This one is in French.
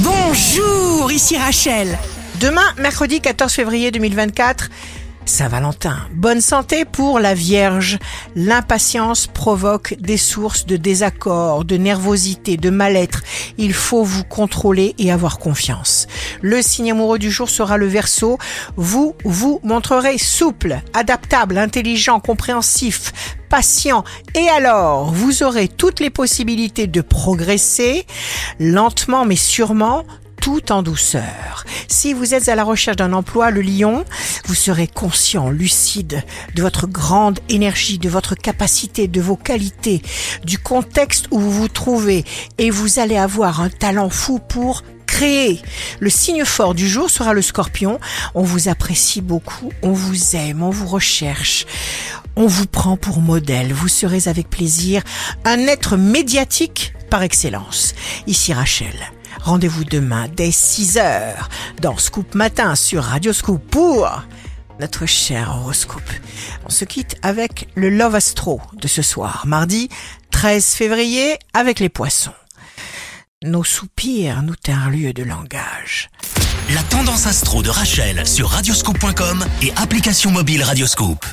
Bonjour, ici Rachel. Demain, mercredi 14 février 2024, Saint-Valentin. Bonne santé pour la Vierge. L'impatience provoque des sources de désaccord, de nervosité, de mal-être. Il faut vous contrôler et avoir confiance. Le signe amoureux du jour sera le Verseau. Vous vous montrerez souple, adaptable, intelligent, compréhensif, patient et alors vous aurez toutes les possibilités de progresser lentement mais sûrement tout en douceur. Si vous êtes à la recherche d'un emploi, le lion, vous serez conscient, lucide de votre grande énergie, de votre capacité, de vos qualités, du contexte où vous vous trouvez et vous allez avoir un talent fou pour créer. Le signe fort du jour sera le scorpion. On vous apprécie beaucoup, on vous aime, on vous recherche. On vous prend pour modèle. Vous serez avec plaisir un être médiatique par excellence. Ici Rachel. Rendez-vous demain dès 6 heures dans Scoop Matin sur Radio Scoop pour notre cher horoscope. On se quitte avec le Love Astro de ce soir, mardi 13 février avec les poissons. Nos soupirs nous un lieu de langage. La tendance astro de Rachel sur radioscope.com et application mobile Radioscope.